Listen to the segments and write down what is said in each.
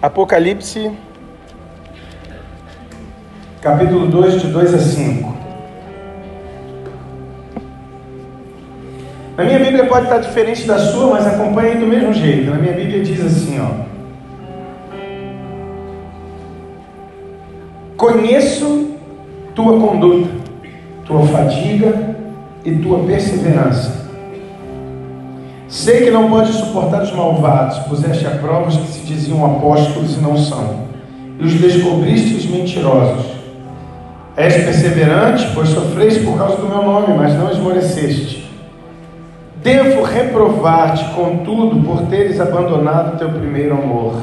Apocalipse, capítulo 2, de 2 a 5. Na minha Bíblia pode estar diferente da sua, mas acompanhe do mesmo jeito. Na minha Bíblia diz assim, ó. Conheço tua conduta, tua fadiga e tua perseverança Sei que não pode suportar os malvados, puseste a prova os que se diziam apóstolos e não são, e os descobriste os mentirosos. És perseverante, pois sofreste por causa do meu nome, mas não esmoreceste. Devo reprovar-te, contudo, por teres abandonado teu primeiro amor.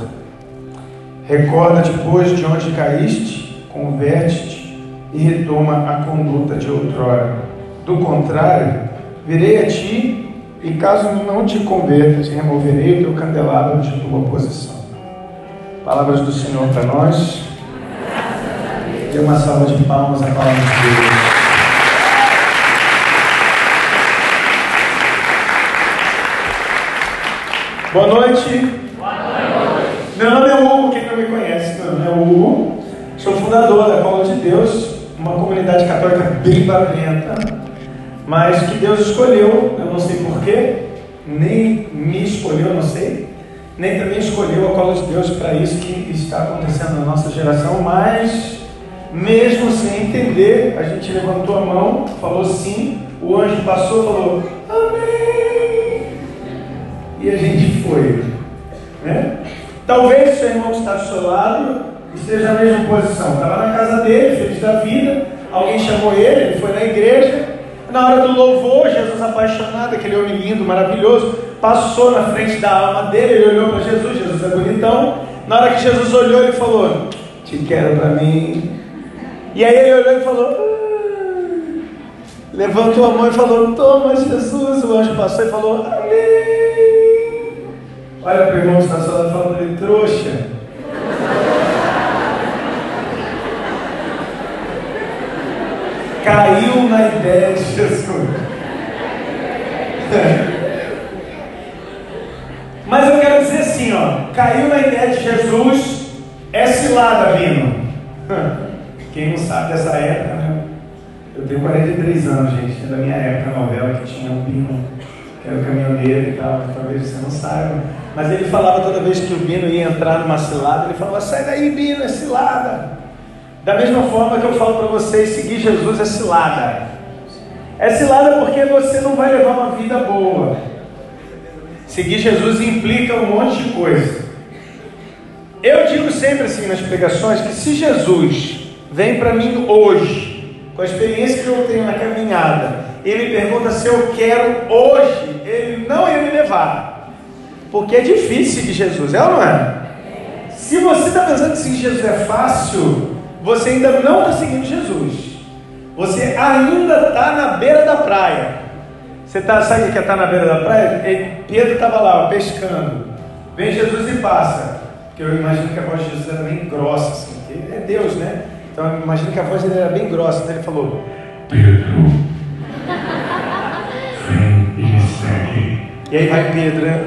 Recorda-te, pois, de onde caíste, converte-te e retoma a conduta de outrora. Do contrário, virei a ti e caso não te convertas, removerei o teu candelabro de tua posição. Palavras do Senhor para nós. Dê uma salva de palmas à palavra de Deus. Boa noite. Boa noite. Meu nome é Hugo, quem não me conhece, meu nome é Hugo. Sou fundador da Cola de Deus, uma comunidade católica bem barulhenta mas que Deus escolheu, eu não sei porquê, nem me escolheu, não sei, nem também escolheu a cola de Deus para isso que está acontecendo na nossa geração, mas mesmo sem entender, a gente levantou a mão, falou sim, o anjo passou falou amém, e a gente foi. Né? Talvez o seu irmão que está do seu lado esteja na mesma posição, estava na casa dele, feliz da vida, alguém chamou ele, ele foi na igreja, na hora do louvor, Jesus apaixonado, aquele homem lindo, maravilhoso, passou na frente da alma dele, ele olhou para Jesus, Jesus é bonitão. Na hora que Jesus olhou, ele falou: Te quero para mim. E aí ele olhou e falou: ah. Levantou a mão e falou: Toma, Jesus. O anjo passou e falou: Amém. Olha para o irmão que está falando ele, trouxa. Caiu na ideia de Jesus. Mas eu quero dizer assim, ó, caiu na ideia de Jesus, é cilada vindo. Quem não sabe dessa época, né? Eu tenho 43 anos, gente, é da minha época a novela que tinha um Bino, que era o caminhoneiro e tal, talvez você não saiba. Mas ele falava toda vez que o Bino ia entrar numa cilada, ele falava, sai daí, Bino, é cilada. Da mesma forma que eu falo para vocês, seguir Jesus é cilada. É cilada porque você não vai levar uma vida boa. Seguir Jesus implica um monte de coisa. Eu digo sempre assim nas pregações que se Jesus vem para mim hoje, com a experiência que eu tenho na caminhada, ele pergunta se eu quero hoje, ele não ia me levar. Porque é difícil seguir Jesus, é ou não é? Se você está pensando que seguir Jesus é fácil, você ainda não está seguindo Jesus. Você ainda está na beira da praia. Você tá, sabe o que é estar tá na beira da praia? Pedro estava lá pescando. Vem Jesus e passa. Porque eu imagino que a voz de Jesus era bem grossa, assim, é Deus, né? Então eu imagino que a voz dele era bem grossa. Então ele falou: Pedro, vem e me segue. E aí vai Pedro, né?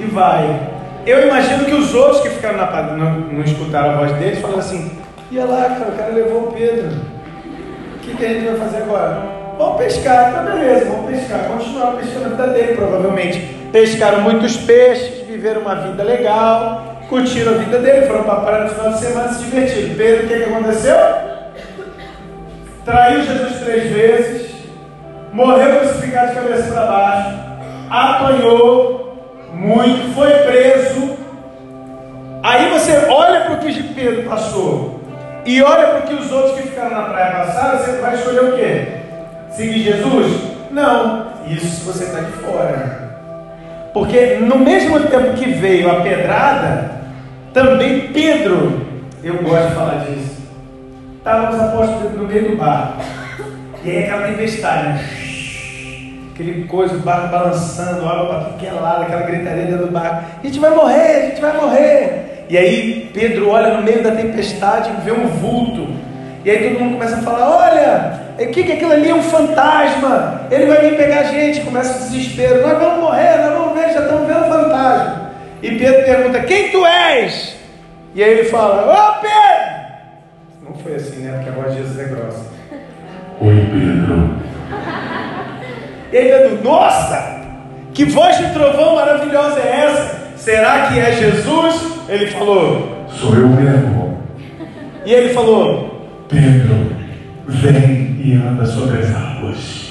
E vai. Eu imagino que os outros que ficaram na parte não, não escutaram a voz deles falaram assim: ia lá, cara, o cara levou o Pedro. O que, que a gente vai fazer agora? Vamos pescar, tá beleza, vamos pescar. Continuaram pescando a vida dele, provavelmente. Pescaram muitos peixes, viveram uma vida legal, curtiram a vida dele, foram para a praia no final de semana se divertiram. Pedro, o que, que aconteceu? Traiu Jesus três vezes, morreu crucificado de cabeça para baixo, apanhou, muito, foi preso. Aí você olha para o que Pedro passou e olha para o que os outros que ficaram na praia passaram, você vai escolher o quê? Seguir Jesus? Não, isso você está de fora. Porque no mesmo tempo que veio a pedrada, também Pedro, eu gosto de falar disso, estava os apóstolos no meio do barco. E aí aquela tempestade, né? Aquele coisa, balançando, água para que é lado, aquela gritaria dentro do barco: a gente vai morrer, a gente vai morrer. E aí Pedro olha no meio da tempestade e vê um vulto. E aí todo mundo começa a falar: olha, O que, que aquilo ali é um fantasma? Ele vai vir pegar a gente, começa o desespero. Nós vamos morrer, nós vamos ver, já estamos vendo fantasma. E Pedro pergunta: Quem tu és? E aí ele fala: Ô oh, Pedro! Não foi assim, né? Porque a voz de Jesus é grossa. Oi, Pedro. E aí Pedro: Nossa! Que voz de trovão maravilhosa é essa? Será que é Jesus? Ele falou: Sou eu mesmo. E ele falou: Pedro, vem e anda sobre as águas.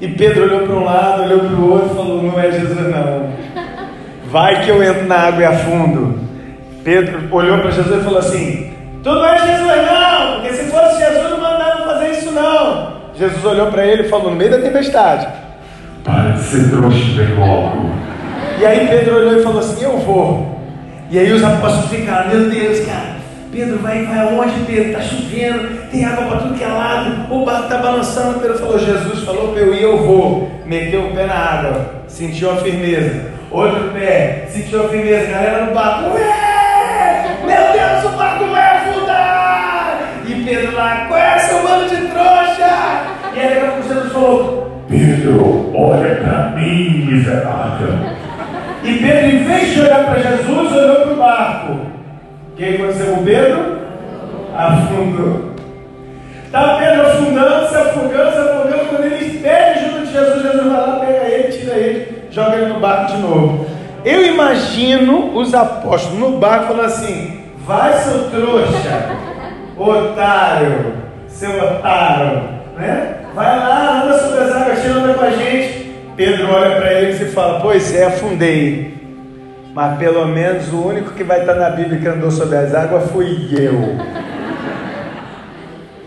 E Pedro olhou para um lado, olhou para o outro e falou: Não é Jesus, não. Vai que eu entro na água e afundo. Pedro olhou para Jesus e falou assim: Tu não é Jesus, não, porque se fosse Jesus, não mandava fazer isso, não. Jesus olhou para ele e falou: No meio da tempestade: Para de ser trouxa, vem logo. E aí Pedro olhou e falou assim: Eu vou. E aí os apóstolos ficaram: Meu Deus, cara. Pedro vai, vai aonde, Pedro? Está chovendo, tem água para tudo que é lado, o barco está balançando. Pedro falou: Jesus falou para eu ir, eu vou. Meteu o pé na água, sentiu a firmeza. Outro pé, sentiu a firmeza, galera no barco. Ué! Meu Deus, o barco vai afundar! E Pedro lá, qual é seu bando de trouxa? E aí pouco Jesus falou: Pedro, olha para mim, miserável. E Pedro, em vez de olhar para Jesus, olhou para o barco. O que aconteceu com Pedro? Afundou. Está Pedro afundando, se afogando, se afogando. Quando ele pede ajuda de Jesus, Jesus vai lá, pega ele, tira ele, joga ele no barco de novo. Eu imagino os apóstolos no barco falando assim: vai, seu trouxa, otário, seu otário, né? Vai lá, anda sobre as águas, anda com a gente. Pedro olha para ele e fala: Pois é, afundei. Mas pelo menos o único que vai estar na Bíblia que andou sobre as águas fui eu.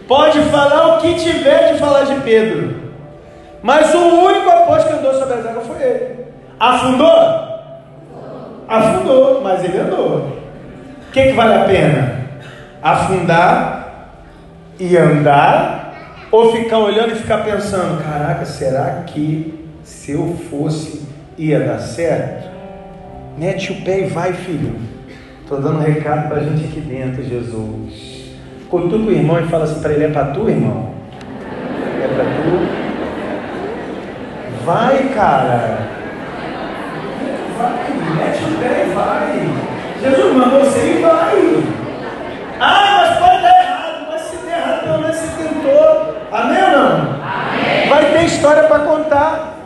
Pode falar o que tiver de falar de Pedro. Mas o único apóstolo que andou sobre as águas foi ele. Afundou? Afundou, mas ele andou. O que, que vale a pena? Afundar e andar? Ou ficar olhando e ficar pensando: caraca, será que se eu fosse ia dar certo? Mete o pé e vai, filho. Estou dando um recado para a gente aqui dentro, Jesus. Cutuca o irmão e fala assim para ele: é para tu, irmão? É para tu? Vai, cara. Vai, mete o pé e vai. Jesus mandou você ir, vai. Ah, Ter história para contar.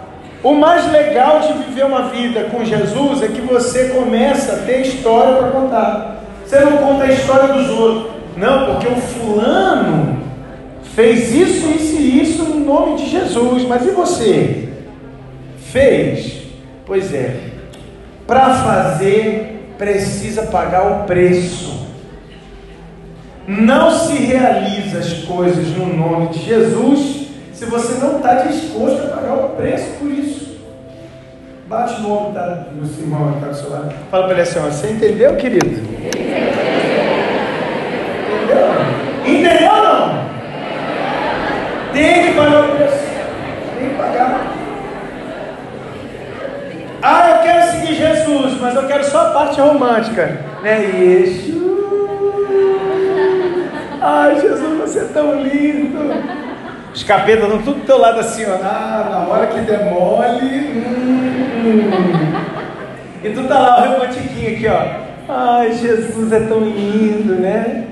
O mais legal de viver uma vida com Jesus é que você começa a ter história para contar. Você não conta a história dos outros. Não, porque o fulano fez isso, isso e isso no nome de Jesus. Mas e você? Fez? Pois é. Para fazer, precisa pagar o preço. Não se realiza as coisas no nome de Jesus se você não está disposto a pagar o preço por isso. Bate no ombro tá, no irmão que está do seu lado. Fala para ele assim: você entendeu, querido? Entendeu ou não? Tem que pagar o preço. Tem que pagar. Ah, eu quero seguir Jesus, mas eu quero só a parte romântica. Né? Isso. Ai, Jesus, você é tão lindo. Os capetas estão tudo do teu lado assim, ó. Ah, na hora que demole. Hum. E tu tá lá, o romantiquinho aqui, ó. Ai, Jesus é tão lindo, né?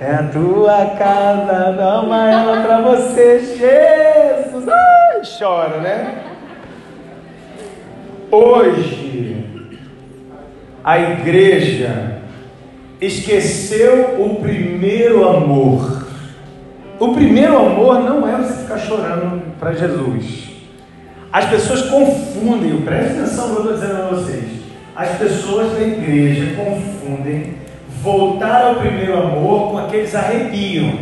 É a tua casa, dá ela para você, Jesus. Ai, chora, né? Hoje, a igreja esqueceu o primeiro amor. O primeiro amor não é você ficar chorando para Jesus. As pessoas confundem, preste atenção no que eu estou dizendo a vocês. As pessoas da igreja confundem voltar ao primeiro amor com aqueles arrepios.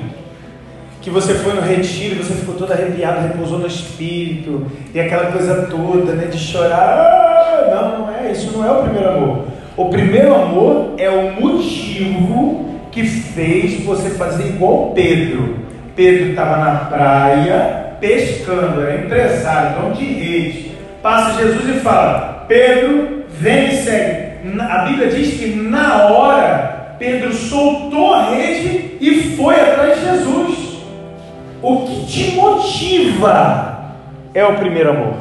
Que você foi no retiro, você ficou todo arrepiado, repousou no espírito, e aquela coisa toda, né, de chorar. Ah, não, não é, isso não é o primeiro amor. O primeiro amor é o motivo que fez você fazer igual Pedro. Pedro estava na praia pescando, era empresário, dono de rede. Passa Jesus e fala: Pedro, vem e segue. A Bíblia diz que na hora Pedro soltou a rede e foi atrás de Jesus. O que te motiva é o primeiro amor.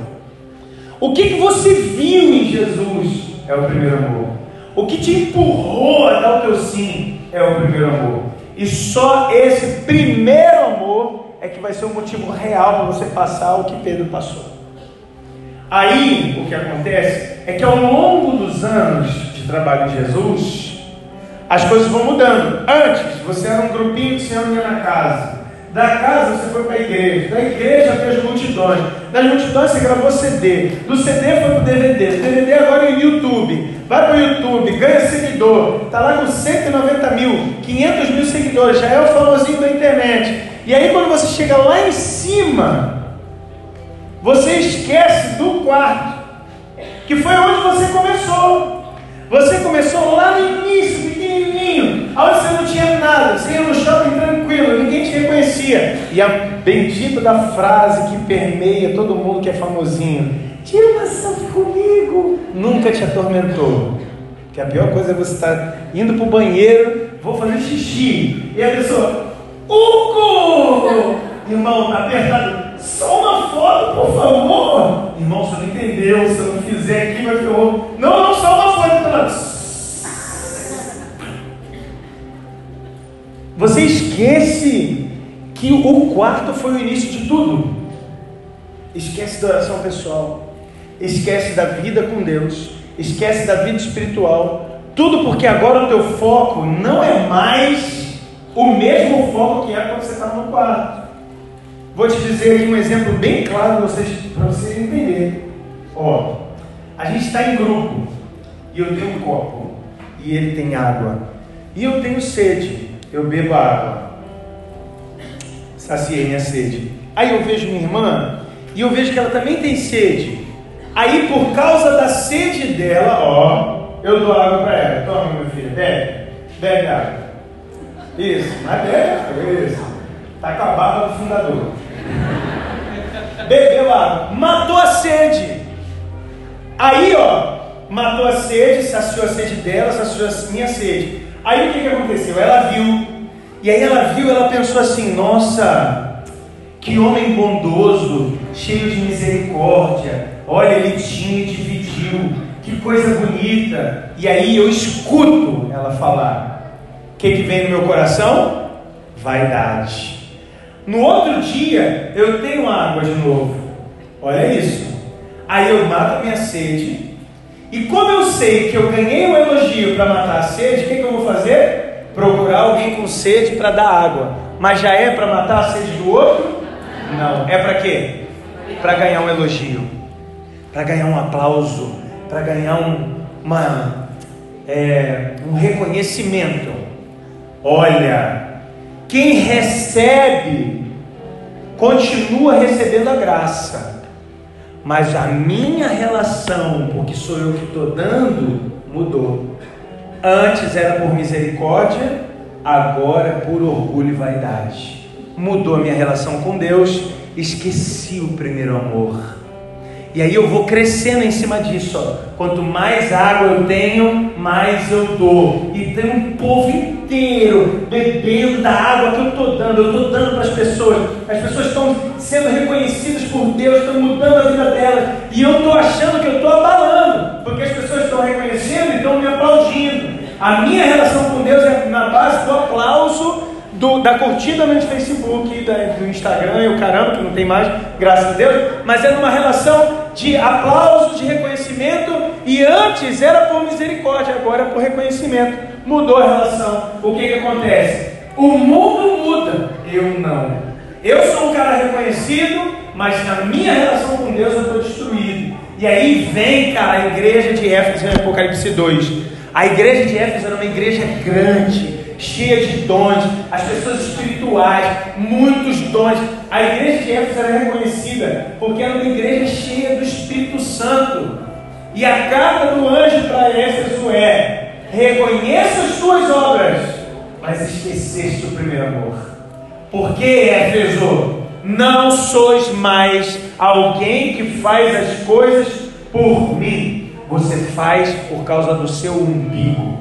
O que, que você viu em Jesus é o primeiro amor. O que te empurrou a dar o teu sim é o primeiro amor. E só esse primeiro amor é que vai ser o motivo real para você passar o que Pedro passou. Aí o que acontece é que ao longo dos anos de trabalho de Jesus, as coisas vão mudando. Antes, você era um grupinho que se reunia na casa. Da casa você foi para a igreja, da igreja fez multidões, das multidões você gravou CD, do CD foi para o DVD, do DVD agora é o YouTube, vai para o YouTube, ganha seguidor, está lá com 190 mil, 500 mil seguidores, já é o famosinho da internet. E aí quando você chega lá em cima, você esquece do quarto, que foi onde você começou. Você começou lá no início, pequenininho, onde você não tinha nada, você ia no shopping reconhecia. E a bendita da frase que permeia todo mundo que é famosinho: tira uma selfie comigo, nunca te atormentou. Que a pior coisa é você estar indo para o banheiro, vou fazer xixi, e a pessoa, Hugo! Irmão, apertado, só uma foto, por favor. Irmão, você não entendeu, se eu não fizer aqui vai ferrou. Não, não, só uma foto. Você esquece que o quarto foi o início de tudo. Esquece da oração pessoal. Esquece da vida com Deus. Esquece da vida espiritual. Tudo porque agora o teu foco não é mais o mesmo foco que era quando você estava no quarto. Vou te dizer aqui um exemplo bem claro para vocês, para vocês entenderem. Ó, a gente está em grupo e eu tenho um copo e ele tem água e eu tenho sede eu bebo água. Saciei minha sede. Aí eu vejo minha irmã e eu vejo que ela também tem sede. Aí por causa da sede dela, ó, eu dou água para ela. Toma, meu filho, bebe. Bebe água. Isso, mas bebe, isso. Tá com a barba do fundador. Bebeu água, matou a sede. Aí, ó, matou a sede, saciou a sede dela, saciou a minha sede. Aí o que, que aconteceu? Ela viu, e aí ela viu, ela pensou assim: nossa, que homem bondoso, cheio de misericórdia. Olha, ele tinha e dividiu, que coisa bonita. E aí eu escuto ela falar: o que, que vem no meu coração? Vaidade. No outro dia, eu tenho água de novo. Olha isso. Aí eu mato minha sede e como eu sei que eu ganhei um elogio para matar a sede, o que, que, eu vou fazer? Procurar alguém com sede para dar água. Mas já é para matar a sede do outro? Não. É para quê? Para ganhar um elogio, para ganhar um aplauso, para ganhar um, uma, é, um reconhecimento. Olha, quem recebe continua recebendo a graça mas a minha relação, porque sou eu que estou dando, mudou. Antes era por misericórdia, agora é por orgulho e vaidade. Mudou a minha relação com Deus, esqueci o primeiro amor. E aí eu vou crescendo em cima disso. Ó. Quanto mais água eu tenho, mais eu dou. E tem um povo inteiro bebendo da água que eu estou dando. Eu estou dando para as pessoas. As pessoas estão sendo reconhecidas por Deus, estão mudando a vida delas. E eu estou achando que eu estou abalando, porque as pessoas estão reconhecendo e estão me aplaudindo. A minha relação com Deus é na base do aplauso do, da curtida no Facebook, da, do Instagram e o caramba, que não tem mais, graças a Deus, mas é numa relação de aplauso, de reconhecimento, e antes era por misericórdia, agora é por reconhecimento. Mudou a relação. O que, que acontece? O mundo muda, eu não. Eu sou um cara reconhecido, mas na minha relação com Deus eu estou destruído. E aí vem, cara, a igreja de Éfeso em Apocalipse 2. A igreja de Éfeso era uma igreja grande, cheia de dons, as pessoas espirituais, muitos dons. A igreja de Éfeso era reconhecida porque era uma igreja cheia do Espírito Santo. E a carta do anjo para Éfeso é: reconheça as tuas obras, mas esqueceste o primeiro amor. Porque Éfeso, não sois mais alguém que faz as coisas por mim, você faz por causa do seu umbigo.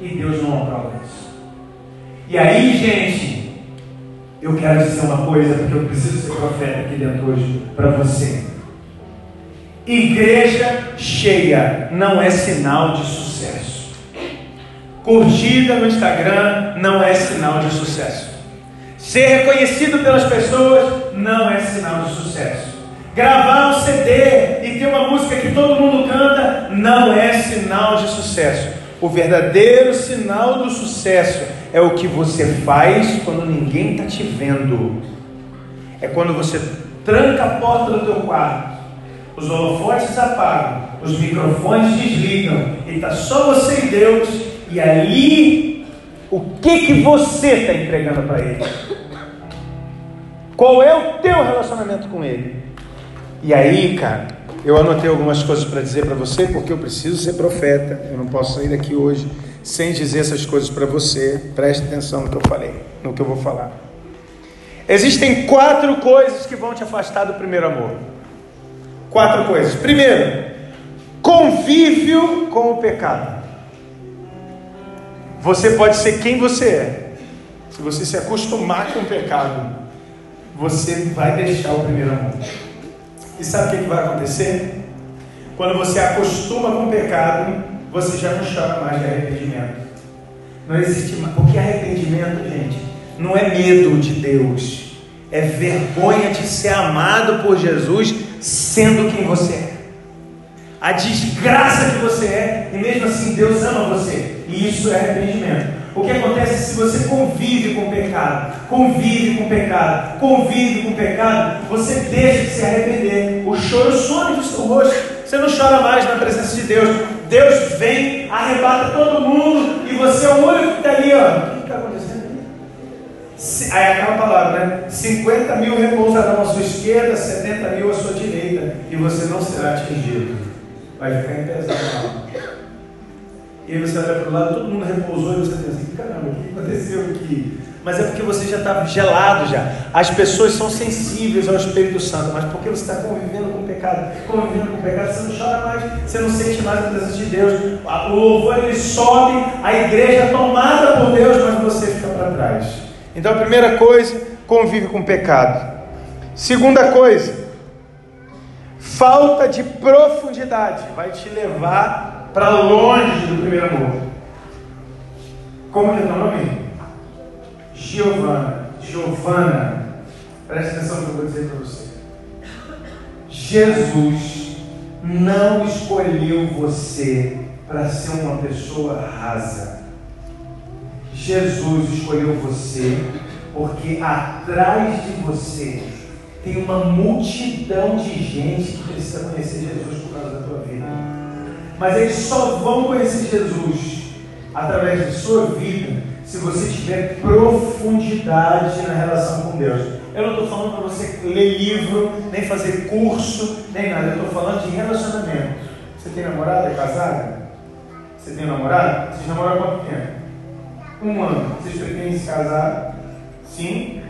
E Deus não aprova isso. E aí, gente, eu quero dizer uma coisa, porque eu preciso ser profeta aqui dentro hoje para você. Igreja cheia não é sinal de sucesso. Curtida no Instagram não é sinal de sucesso. Ser reconhecido pelas pessoas não é sinal de sucesso. Gravar um CD e ter uma música que todo mundo canta não é sinal de sucesso. O verdadeiro sinal do sucesso é o que você faz quando ninguém está te vendo. É quando você tranca a porta do teu quarto, os holofotes apagam, os microfones desligam, e está só você e Deus, e ali o que que você está entregando para Ele? Qual é o teu relacionamento com Ele? E aí, cara, eu anotei algumas coisas para dizer para você, porque eu preciso ser profeta. Eu não posso sair daqui hoje sem dizer essas coisas para você. Preste atenção no que eu falei, no que eu vou falar. Existem quatro coisas que vão te afastar do primeiro amor. Quatro coisas. Primeiro, convívio com o pecado. Você pode ser quem você é. Se você se acostumar com o pecado, você vai deixar o primeiro amor. E sabe o que vai acontecer? Quando você acostuma com o pecado, você já não chora mais de arrependimento. Não existe mais. Porque arrependimento, gente, não é medo de Deus, é vergonha de ser amado por Jesus sendo quem você é. A desgraça que você é, e mesmo assim Deus ama você. E isso é arrependimento. O que acontece se você convive com o pecado, convive com o pecado, convive com o pecado, você deixa de se arrepender. O choro some do seu rosto. Você não chora mais na presença de Deus. Deus vem, arrebata todo mundo e você é o único que está ali, ó. O que está acontecendo? Aí aquela palavra, né? 50 mil repousarão à sua esquerda, 70 mil à sua direita, e você não será atingido. Vai ficar em pesado. E aí você olha para o lado, todo mundo repousou e você pensa assim, caramba, o que aconteceu aqui? Mas é porque você já está gelado já. As pessoas são sensíveis ao Espírito Santo, mas porque você está convivendo com o pecado, convivendo com o pecado, você não chora mais, você não sente mais a presença de Deus. O louvor ele sobe, a igreja é tomada por Deus, mas você fica para trás. Então a primeira coisa, convive com o pecado. Segunda coisa, falta de profundidade vai te levar para longe do primeiro amor. Como que é o nome? Giovana. Giovana. Preste atenção no que eu vou dizer para você. Jesus não escolheu você para ser uma pessoa rasa. Jesus escolheu você porque atrás de você tem uma multidão de gente que precisa conhecer Jesus por causa da. Mas eles só vão conhecer Jesus através de sua vida se você tiver profundidade na relação com Deus. Eu não estou falando para você ler livro, nem fazer curso, nem nada. Eu estou falando de relacionamento. Você tem namorada? É casada? Você tem namorado? Vocês namoram há quanto tempo? Um ano. Vocês pretendem se casar? Sim.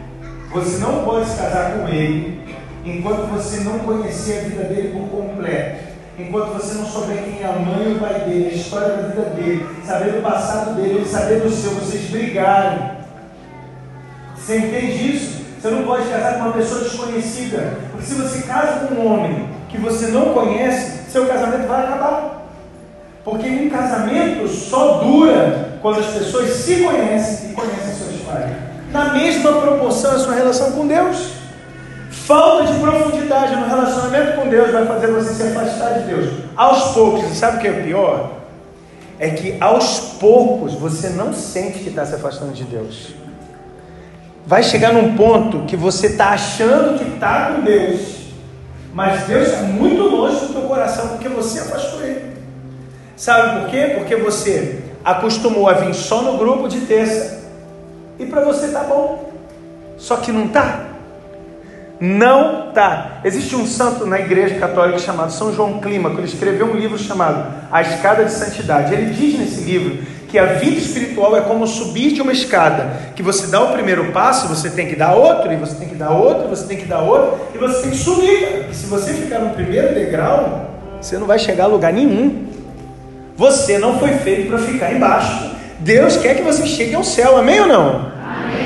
Você não pode se casar com ele enquanto você não conhecer a vida dele por completo enquanto você não souber quem é a mãe e o pai dele, a história da vida dele, saber do passado dele, ele saber do seu, vocês brigarem. Você entende isso? Você não pode casar com uma pessoa desconhecida, porque se você casa com um homem que você não conhece, seu casamento vai acabar. Porque um casamento só dura quando as pessoas se conhecem e conhecem seus pais. Na mesma proporção a sua relação com Deus. Falta de profundidade no relacionamento com Deus vai fazer você se afastar de Deus. Aos poucos, e sabe o que é pior? É que aos poucos você não sente que está se afastando de Deus. Vai chegar num ponto que você está achando que está com Deus, mas Deus é muito longe do teu coração porque você afastou Ele. Sabe por quê? Porque você acostumou a vir só no grupo de terça e para você tá bom, só que não tá. Não tá. Existe um santo na igreja católica chamado São João Clímaco. Ele escreveu um livro chamado A Escada de Santidade. Ele diz nesse livro que a vida espiritual é como subir de uma escada, que você dá o primeiro passo, você tem que dar outro, e você tem que dar outro, você tem que dar outro, e você tem que subir. E se você ficar no primeiro degrau, você não vai chegar a lugar nenhum. Você não foi feito para ficar embaixo. Deus quer que você chegue ao céu, amém ou não?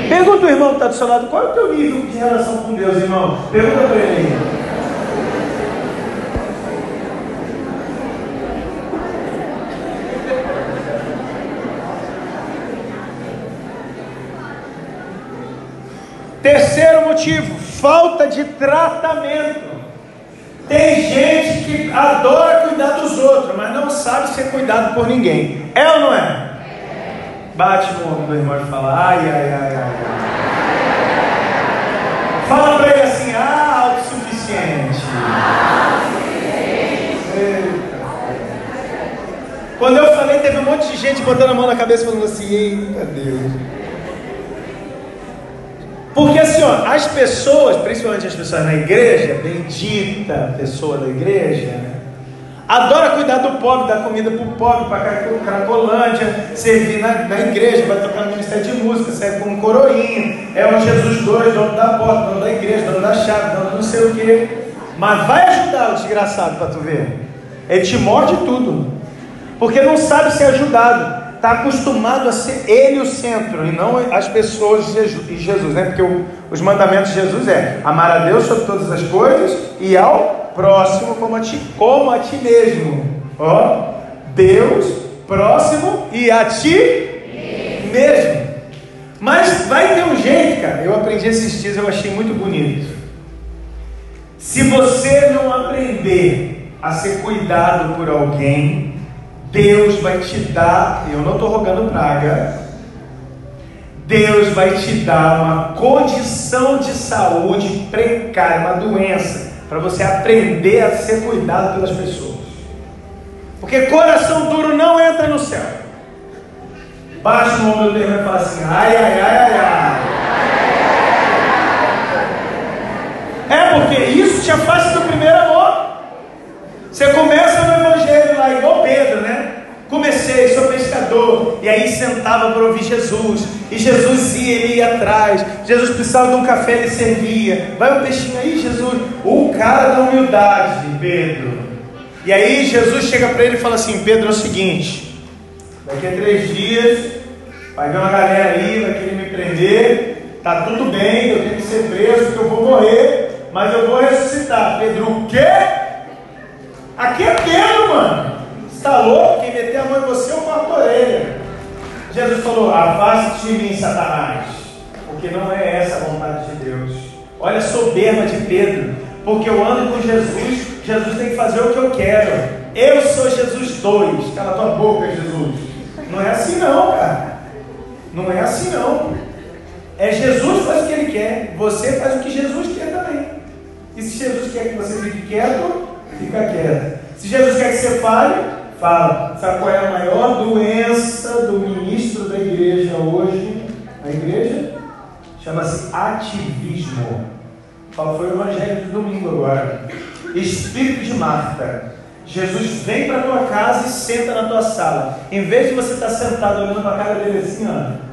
Pergunta o irmão que está do seu lado, qual é o teu nível de relação com Deus, irmão? Pergunta para ele. Terceiro motivo, falta de tratamento. Tem gente que adora cuidar dos outros, mas não sabe ser cuidado por ninguém. É ou não é? Bate no ombro do irmão e fala: ai, ai, ai, ai. Fala para ele assim: ah, autossuficiente. Quando eu falei, teve um monte de gente botando a mão na cabeça falando assim: eita Deus. Porque assim, ó, as pessoas, principalmente as pessoas na igreja, bendita pessoa da igreja, adora cuidar do pobre, dar comida para o pobre, para Cracolândia, servir na, na, igreja, vai tocar no ministério de música, serve como coroinha, é o Jesus dois, dono da porta, dono da igreja, dono da chave, dono do não sei o quê. Mas vai ajudar o desgraçado para tu ver. Ele te morde tudo. Porque não sabe ser ajudado está acostumado a ser ele o centro e não as pessoas de Jesus, né? Porque o, os mandamentos de Jesus é amar a Deus sobre todas as coisas e ao próximo como a ti, como a ti mesmo. Ó, Deus próximo e a ti mesmo. Mas vai ter um jeito, cara. Eu aprendi esses dias, eu achei muito bonito. Se você não aprender a ser cuidado por alguém, Deus vai te dar, eu não estou rogando praga, Deus vai te dar uma condição de saúde precária, uma doença, para você aprender a ser cuidado pelas pessoas. Porque coração duro não entra no céu. Baixa o ombro dele e fala assim: ai, ai, ai, ai, ai. É porque isso te afasta do primeiro amor. Você começa no evangelho lá, igual Pedro, né? Comecei, sou pescador, e aí sentava para ouvir Jesus, e Jesus ia, ele ia atrás. Jesus precisava de um café, ele servia. Vai um peixinho aí, Jesus. O cara da humildade, Pedro. E aí Jesus chega para ele e fala assim: Pedro, é o seguinte, daqui a três dias vai vir uma galera aí, vai querer me prender, tá tudo bem, eu tenho que ser preso, porque eu vou morrer, mas eu vou ressuscitar. Pedro, o quê? Aqui é Pedro, mano está louco? Quem meter a mão em você, eu corto a orelha. Jesus falou: Afaste de mim, Satanás, porque não é essa a vontade de Deus. Olha a soberba de Pedro, porque eu ando com Jesus, Jesus tem que fazer o que eu quero. Eu sou Jesus 2. Cala tua boca, Jesus. Não é assim, não, cara. Não é assim, não. É Jesus faz o que ele quer, você faz o que Jesus quer também. E se Jesus quer que você fique quieto, fica quieto. Se Jesus quer que você fale, fala, sabe qual é a maior doença do ministro da igreja hoje? A igreja? Chama-se ativismo. Qual foi o evangelho do domingo agora? Espírito de Marta. Jesus vem para tua casa e senta na tua sala. Em vez de você estar sentado olhando para a cara dele assim, ó,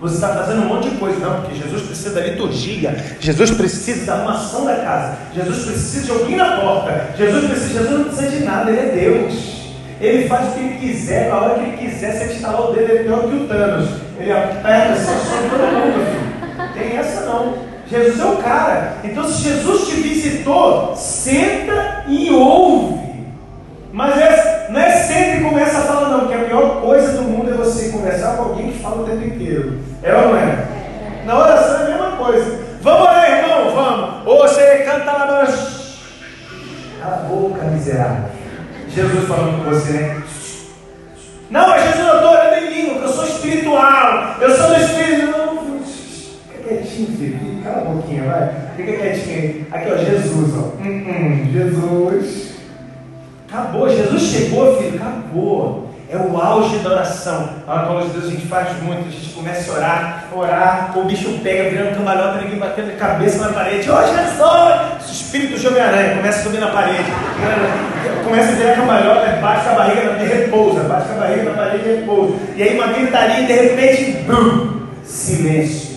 você está fazendo um monte de coisa, não, porque Jesus precisa da liturgia, Jesus precisa da arrumação da casa, Jesus precisa de alguém na porta, Jesus precisa, Jesus não precisa de nada, Ele é Deus. Ele faz o que ele quiser, na hora que ele quiser, se ele instalar o dedo, ele é pior que o Thanos. Ele aperta sobre todo mundo. Tem essa não. Jesus é o cara. Então, se Jesus te visitou, senta e ouve. Mas é, não é sempre não, que a pior coisa do mundo é você conversar com alguém que fala o tempo inteiro. É ou não é? Na oração é a mesma coisa. Vamos orar, irmão? Vamos. Ou você canta lá, mas. Cala a boca, miserável. Jesus falando com você, né? Não, mas Jesus, eu estou orando em língua, eu sou espiritual. Eu sou do Espírito. Não, fica quietinho, filho. Cala a boquinha, vai. Fica quietinho. Aqui, ó, Jesus, ó. Hum, hum, Jesus. Acabou, Jesus chegou, filho, acabou. É o auge da oração. A palavra de Deus a gente faz muito, a gente começa a orar, orar, o bicho pega, virando cambalhota, ninguém batendo a cabeça na parede. Ô Jesus! Espírito de Homem-Aranha começa a subir na parede. Começa a virar cambalhota, bate a barriga e repousa, bate a barriga na parede e repousa. E aí uma gritaria e de repente, brum, silêncio.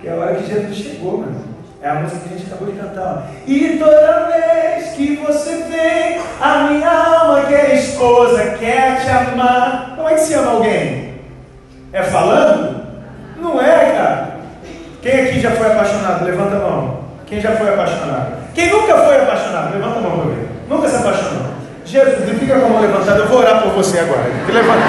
Que é a hora que Jesus chegou, mano. É a música que a gente acabou de cantar. E toda vez que você vem, a minha alma que é esposa quer te amar. Como é que se ama alguém? É falando? Não Quem aqui já foi apaixonado? Levanta a mão. Quem já foi apaixonado? Quem nunca foi apaixonado? Levanta a mão ver. Nunca se apaixonou. Jesus, fica com a mão levantada. Eu vou orar por você agora. Levanta.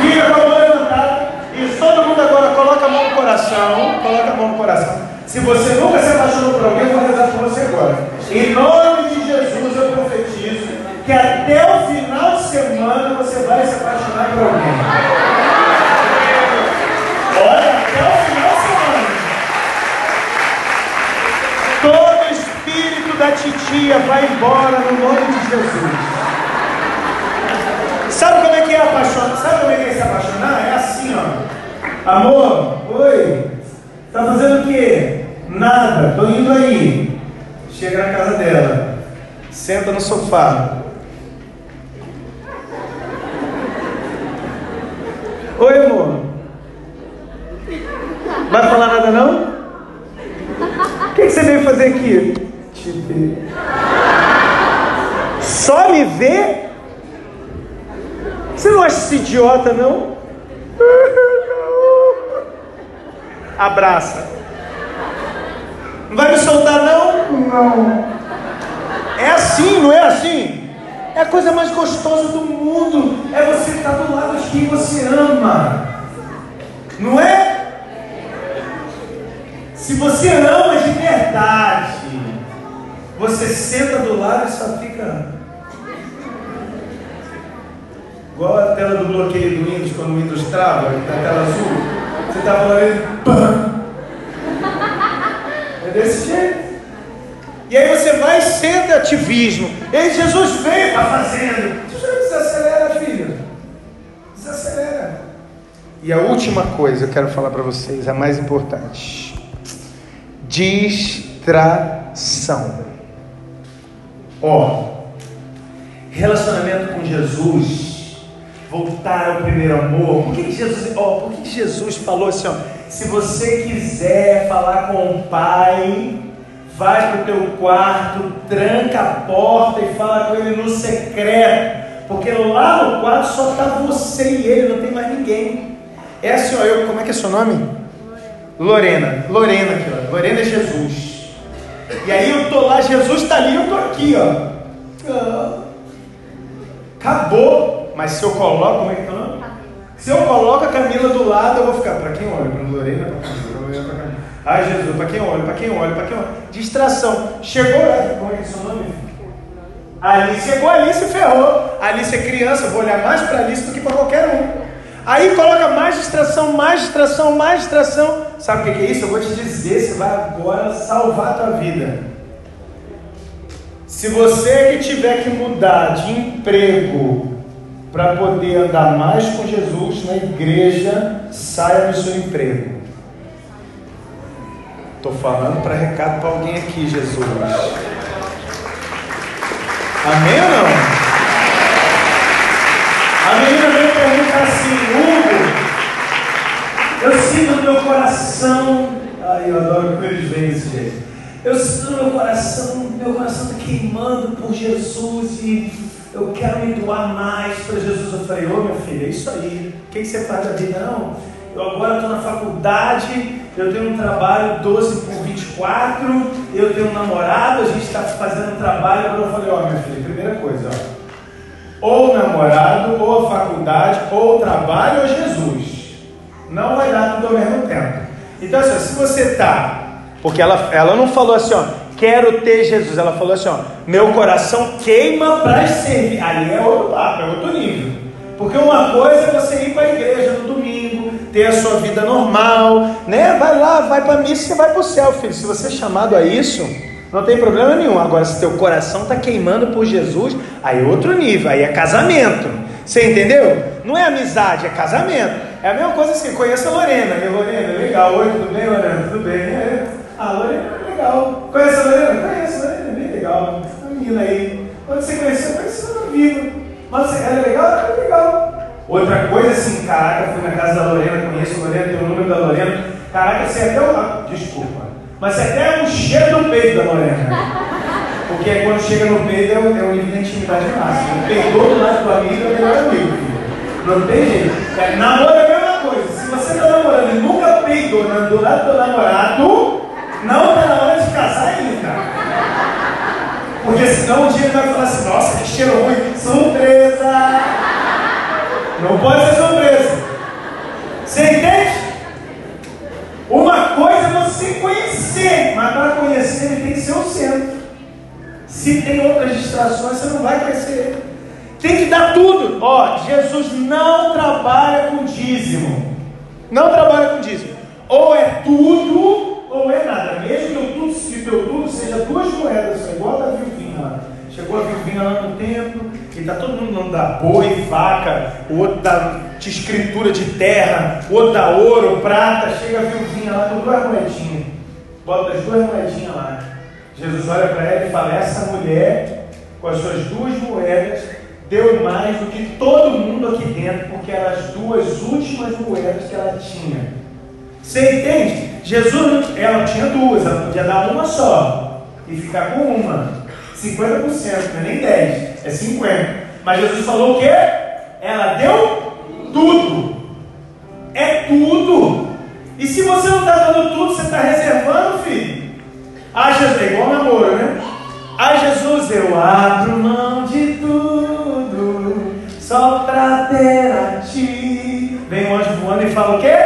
Fica com a mão levantada. E todo mundo agora coloca a mão no coração. Coloca a mão no coração. Se você nunca se apaixonou por alguém, eu vou rezar por você agora. Em nome de Jesus, eu profetizo que até o final de semana você vai se apaixonar por alguém. Olha, até o final de semana. Todo espírito da titia vai embora no nome de Jesus. Sabe como é que é apaixonar? Sabe como é que é se apaixonar? É assim, ó. Amor, oi. Tá fazendo o quê? Nada, tô indo aí. Chega na casa dela. Senta no sofá. Oi, amor. Vai falar nada não? O que, que você veio fazer aqui? Te ver. Só me ver? Você não acha esse idiota, não? Abraça. Não vai me soltar, não? Não. É assim, não é assim? É a coisa mais gostosa do mundo. É você estar do lado de quem você ama. Não é? Se você ama de verdade, você senta do lado e só fica. Igual a tela do bloqueio do Windows, quando o Windows trava, a tela azul. Você está falando. É desse jeito. E aí você vai senta ativismo. E aí Jesus veio, está fazendo. Desacelera, filho. Desacelera. E a última coisa eu quero falar para vocês, a mais importante. Distração. Ó, relacionamento com Jesus, voltar ao primeiro amor. Por que, Jesus, ó, por que, Jesus falou assim, se você quiser falar com o Pai, vai para o teu quarto, tranca a porta e fala com ele no secreto, porque lá no quarto só está você e ele, não tem mais ninguém. É assim, ó, eu, como é que é seu nome? Lorena. Lorena aqui, ó. Lorena é Jesus. E aí eu tô lá, Jesus está ali, eu tô aqui, ó. Acabou. Mas se eu coloco, como é que é o nome? Se eu coloco a Camila do lado, eu vou ficar. Para quem olha? Para Lorena, para Camila, para Camila. Ai Jesus, para quem olha, para quem olha, para quem olha. Distração. Chegou, como é que é seu nome? Alice chegou ali se ferrou. Alice é criança, vou olhar mais para Alice do que para qualquer um. Aí coloca mais distração, mais distração, mais distração. Sabe o que é isso? Eu vou te dizer, você vai agora salvar a tua vida. Se você que tiver que mudar de emprego para poder andar mais com Jesus na igreja, saia do seu emprego. Estou falando para recado para alguém aqui, Jesus. Amém ou não? A menina veio perguntar assim, Hugo, eu sinto no meu coração, ai eu adoro que eles veem desse jeito. Eu sinto no meu coração, meu coração está queimando por Jesus e eu quero me doar mais para Jesus. Eu falei, ô oh, minha filha, é isso aí. O que, você faz vida? Não, eu agora estou na faculdade, eu tenho um trabalho 12 por 24, eu tenho um namorado, a gente está fazendo um trabalho. Eu falei, ó oh, minha filha, primeira coisa, ó ou namorado, ou a faculdade, ou trabalho, ou Jesus. Não vai dar tudo ao mesmo tempo. Então, assim, se você está, porque ela, ela não falou assim, ó, quero ter Jesus, ela falou assim, ó, meu coração queima para servir. Ali é outro papo, é outro nível. Porque uma coisa é você ir para a igreja no domingo, ter a sua vida normal, né? Vai lá, vai para missa, você vai para o céu, filho. Se você é chamado a isso, não tem problema nenhum. Agora, se teu coração está queimando por Jesus, aí é outro nível, aí é casamento. Você entendeu? Não é amizade, é casamento. É a mesma coisa assim, conheça a Lorena. E Lorena, legal. Oi, tudo bem, Lorena? Tudo bem. É. Ah, Lorena, legal. Conhece a Lorena? Conheço, Lorena, é bem legal. Uma menina aí. Quando você conheceu, conheceu na vida. Mas ela é legal? Ela é legal. Outra coisa assim, caraca, fui na casa da Lorena, conheço a Lorena, tenho o número da Lorena. Caraca, você até o. Desculpa. Mas você até um cheiro do peito da Lorena. Porque quando chega no peito é um, é um nível de intimidade máxima. Peidou do lado do amigo é o melhor amigo. Não tem jeito. É, namoro é a mesma coisa. Se você está namorando e nunca marido ou do lado do namorado, não está na hora de casar ainda. Porque senão um dia ele vai falar assim, nossa, que cheiro ruim, surpresa! Não pode ser surpresa. Você entende? Uma coisa é você conhecer, mas para conhecer ele tem que ser o centro. Se tem outras distrações, você não vai conhecer ele. Tem que dar tudo. Ó, Jesus não trabalha com dízimo. Não trabalha com dízimo. Ou é tudo, ou é nada. Mesmo que o tudo, se o tudo seja duas moedas, igual a. Chegou a Vilvinha lá no templo, e está todo mundo dando da boi, faca, o outro dá de escritura de terra, o outro dá ouro, prata. Chega a Vilvinha lá com duas moedinhas. Bota as duas moedinhas lá. Jesus olha para ela e fala: Essa mulher, com as suas duas moedas, deu mais do que todo mundo aqui dentro, porque eram as duas últimas moedas que ela tinha. Você entende? Jesus, ela tinha duas, ela podia dar uma só e ficar com uma. 50%, não é nem 10, é 50. Mas Jesus falou o quê? Ela deu tudo. É tudo. E se você não está dando tudo, você está reservando, filho. Ah, Jesus, é igual namoro, né? Ah, Jesus, eu abro mão de tudo, só para ter a ti. Vem o anjo voando e fala o quê?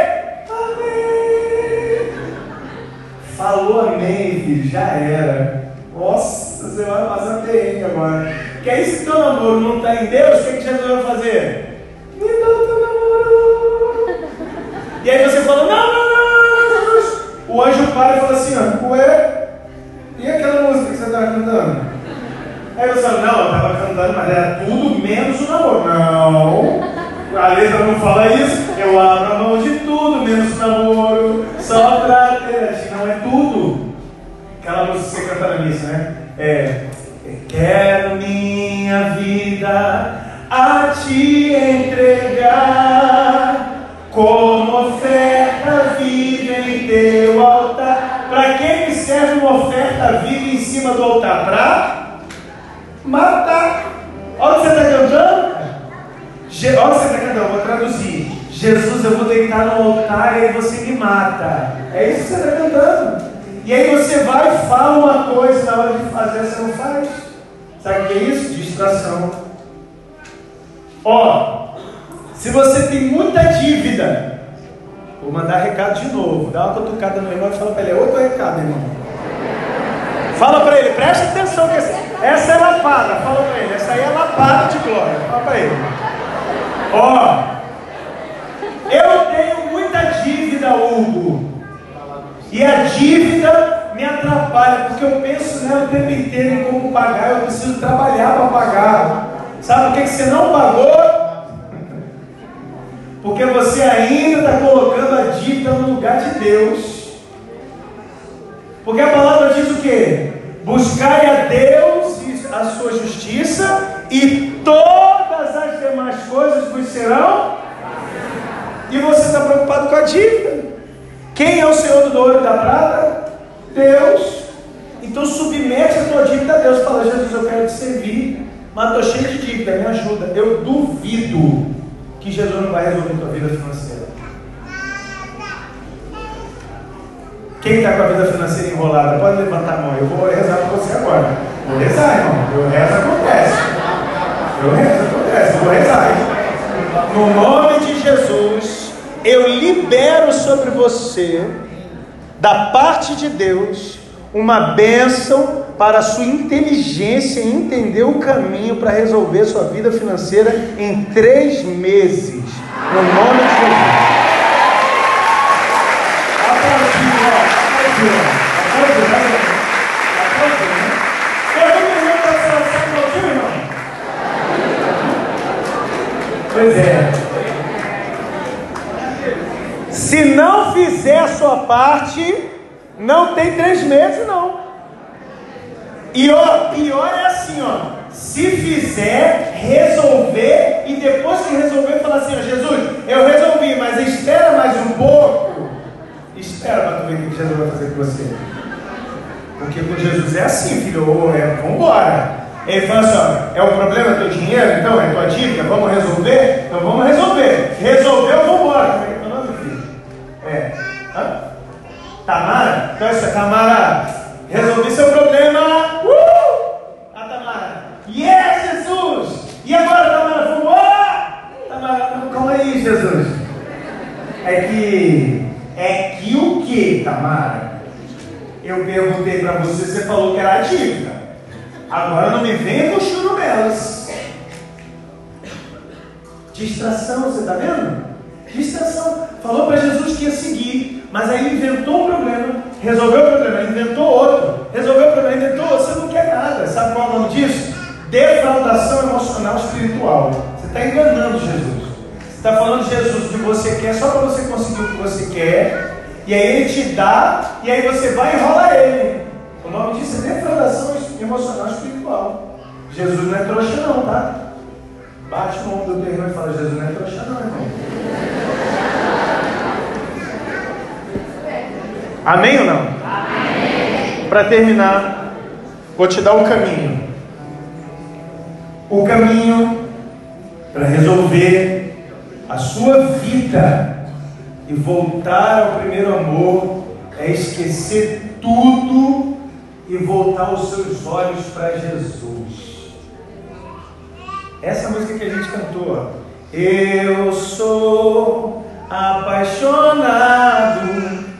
Amém. Falou amém, filho, já era. Nossa, você vai passar perrengue agora. Que aí se teu namoro não está em Deus, o que, que Jesus vai fazer? Me dá o teu namoro. E aí você fala, não, não, não, Jesus. O anjo para e fala assim, ó, ué, e aquela música que você estava cantando? Aí você fala, não, eu estava cantando, mas era tudo menos o namoro. Não, a letra não fala isso. Eu abro a mão de tudo, menos o namoro, só pra ter. Não é tudo. Aquela música que você canta na missa, né? É. Quero minha vida a te entregar como oferta viva em teu altar. Para que, serve uma oferta viva em cima do altar? Para matar. Olha o que você está cantando. Olha o que você está cantando, vou traduzir. Jesus, eu vou deitar no altar e aí você me mata. É isso que você está cantando. E aí você vai e fala uma coisa, na hora de fazer você não faz. Sabe o que é isso? Distração. Ó, se você tem muita dívida, vou mandar recado de novo. Dá uma cutucada no irmão e fala para ele, é outro recado, irmão. Fala para ele, preste atenção que essa é lapada. Fala para ele, essa aí é lapada de glória. Fala para ele. Ó, eu tenho muita dívida, Hugo. E a dívida me atrapalha, porque eu penso nela o tempo inteiro como pagar, eu preciso trabalhar para pagar. Sabe o que, que você não pagou? Porque você ainda está colocando a dívida no lugar de Deus. Porque a palavra diz o que? Buscai a Deus e a sua justiça, e todas as demais coisas vos serão. E você está preocupado com a dívida. Quem é o Senhor do ouro e da prata? Deus. Então submete a tua dívida a Deus. Fala, Jesus, eu quero te servir, mas estou cheio de dívida, me ajuda. Eu duvido que Jesus não vai resolver a tua vida financeira. Quem está com a vida financeira enrolada, pode levantar a mão. Eu vou rezar para você agora. Vou rezar, irmão. Eu rezo, acontece. Eu rezo, acontece. Vou rezar. No nome de Jesus, eu libero sobre você, da parte de Deus, uma bênção para a sua inteligência entender o caminho para resolver sua vida financeira em três meses. No nome de Jesus. Aplaudiu, ó. Aplaudiu, Aplaudiu, Aplaudiu, né? Todo mundo está aplaudiu, irmão? Pois é. Se não fizer a sua parte, não tem três meses, não. E o pior é assim, ó. Se fizer, resolver e depois que resolver, falar assim, ó, Jesus, eu resolvi, mas espera mais um pouco. Espera para ver o que Jesus vai fazer com você. Porque com Jesus é assim, filho, ou é, vamos embora. Ele fala assim, ó, é o problema teu dinheiro, então, é tua dívida, vamos resolver? Então vamos resolver. Resolveu, vamos jamás você vai e enrola ele. O nome disso é defraudação emocional espiritual. Jesus não é trouxa, não, tá? Bate no ombro do teu irmão e fala: Jesus não é trouxa, não, irmão. Amém ou não? Para terminar, vou te dar o um caminho. O caminho para resolver a sua vida e voltar ao primeiro amor é esquecer tudo e voltar os seus olhos para Jesus. Essa música que a gente cantou, eu sou apaixonado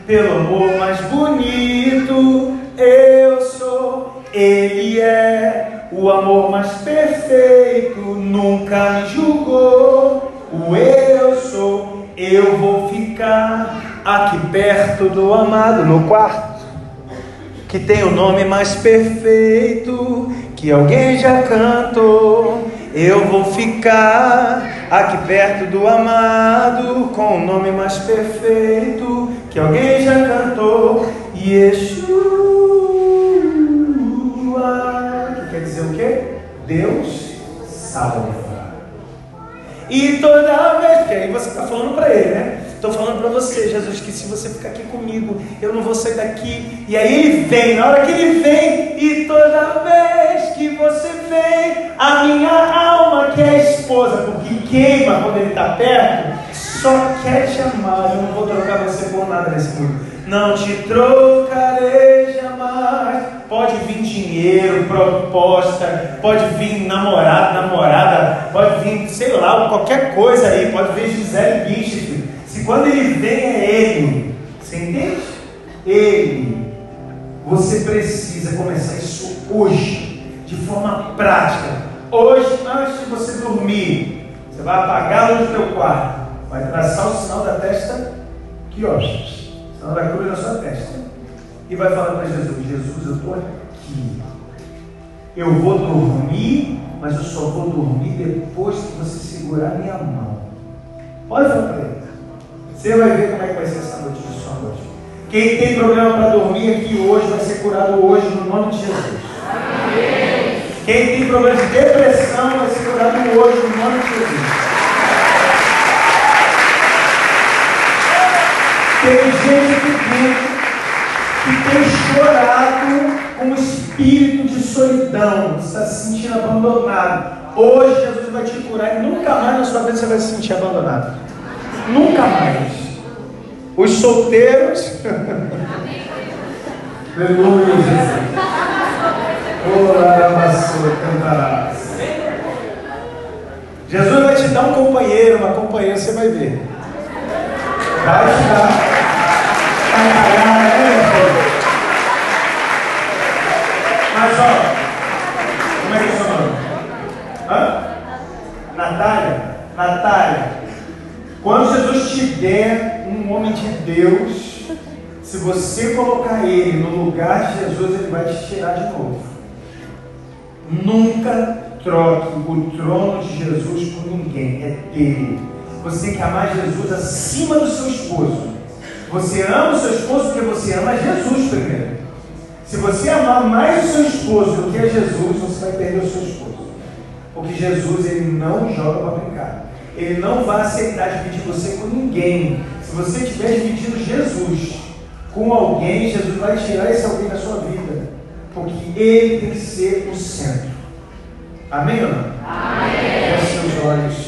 pelo amor mais bonito. Eu sou, Ele é o amor mais perfeito. Nunca me julgou. O eu sou, eu vou ficar aqui perto do amado no quarto. Que tem o nome mais perfeito que alguém já cantou. Eu vou ficar aqui perto do amado com o nome mais perfeito que alguém já cantou. Yeshua, que quer dizer o quê? Deus salva. E toda vez, porque aí você está falando para ele, né? Estou falando para você, Jesus, que se você ficar aqui comigo, eu não vou sair daqui. E aí ele vem, na hora que ele vem, e toda vez que você vem, a minha alma, que é a esposa, porque queima quando ele está perto, só quer te amar. Eu não vou trocar você por nada nesse mundo. Não te trocarei jamais. Pode vir dinheiro, proposta, pode vir namorado, namorada, pode vir, sei lá, qualquer coisa aí, pode vir Gisele Bicho. Quando ele vem é ele, você entende? Ele. Você precisa começar isso hoje, de forma prática. Hoje, antes de você dormir, você vai apagar a luz do teu quarto, vai traçar o sinal da testa, que ó, sinal da cruz na sua testa, e vai falar para Jesus: Jesus, eu estou aqui. Eu vou dormir, mas eu só vou dormir depois que você segurar minha mão. Falar para ele. Você vai ver como é que vai ser essa noite de sua noite. Quem tem problema para dormir aqui hoje vai ser curado hoje no nome de Jesus. Amém. Quem tem problema de depressão vai ser curado hoje no nome de Jesus. Tem gente aqui dentro que tem chorado com um espírito de solidão, está se sentindo abandonado. Hoje Jesus vai te curar e nunca mais na sua vida você vai se sentir abandonado. Nunca mais. Os solteiros. Aleluia, Jesus. Jesus vai te dar um companheiro, uma companheira, você vai ver. Vai te dar. Mas ó, como é que é o seu nome? Hã? Natália? Natália. Quando Jesus te der um homem de Deus, se você colocar ele no lugar de Jesus, ele vai te tirar de novo. Nunca troque o trono de Jesus por ninguém, é dele. Você quer amar Jesus acima do seu esposo. Você ama o seu esposo porque você ama Jesus primeiro. Se você amar mais o seu esposo do que a Jesus, você vai perder o seu esposo. Porque Jesus ele não joga para brincar. Ele não vai aceitar dividir você com ninguém. Se você estiver dividindo Jesus com alguém, Jesus vai tirar esse alguém da sua vida. Porque ele tem que ser o centro. Amém ou não? Amém. Feche seus olhos.